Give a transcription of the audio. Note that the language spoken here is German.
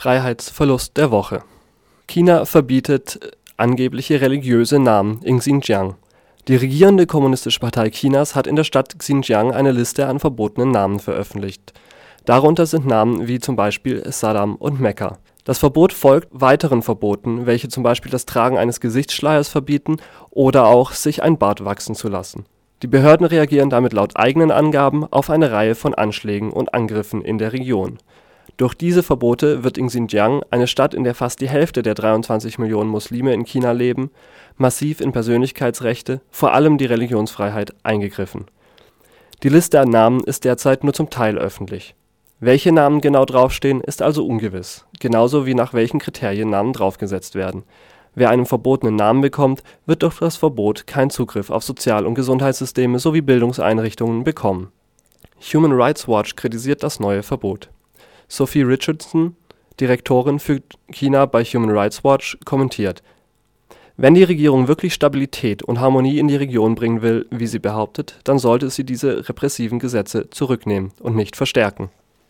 Freiheitsverlust der Woche China verbietet angebliche religiöse Namen in Xinjiang. Die regierende Kommunistische Partei Chinas hat in der Stadt Xinjiang eine Liste an verbotenen Namen veröffentlicht. Darunter sind Namen wie z. B. Saddam und Mekka. Das Verbot folgt weiteren Verboten, welche z. B. das Tragen eines Gesichtsschleiers verbieten oder auch sich ein Bart wachsen zu lassen. Die Behörden reagieren damit laut eigenen Angaben auf eine Reihe von Anschlägen und Angriffen in der Region. Durch diese Verbote wird in Xinjiang, eine Stadt, in der fast die Hälfte der 23 Millionen Muslime in China leben, massiv in Persönlichkeitsrechte, vor allem die Religionsfreiheit, eingegriffen. Die Liste an Namen ist derzeit nur zum Teil öffentlich. Welche Namen genau draufstehen, ist also ungewiss, genauso wie nach welchen Kriterien Namen draufgesetzt werden. Wer einen verbotenen Namen bekommt, wird durch das Verbot keinen Zugriff auf Sozial - und Gesundheitssysteme sowie Bildungseinrichtungen bekommen. Human Rights Watch kritisiert das neue Verbot Sophie Richardson, Direktorin für China bei Human Rights Watch, kommentiert: „ Wenn die Regierung wirklich Stabilität und Harmonie in die Region bringen will, wie sie behauptet, dann sollte sie diese repressiven Gesetze zurücknehmen und nicht verstärken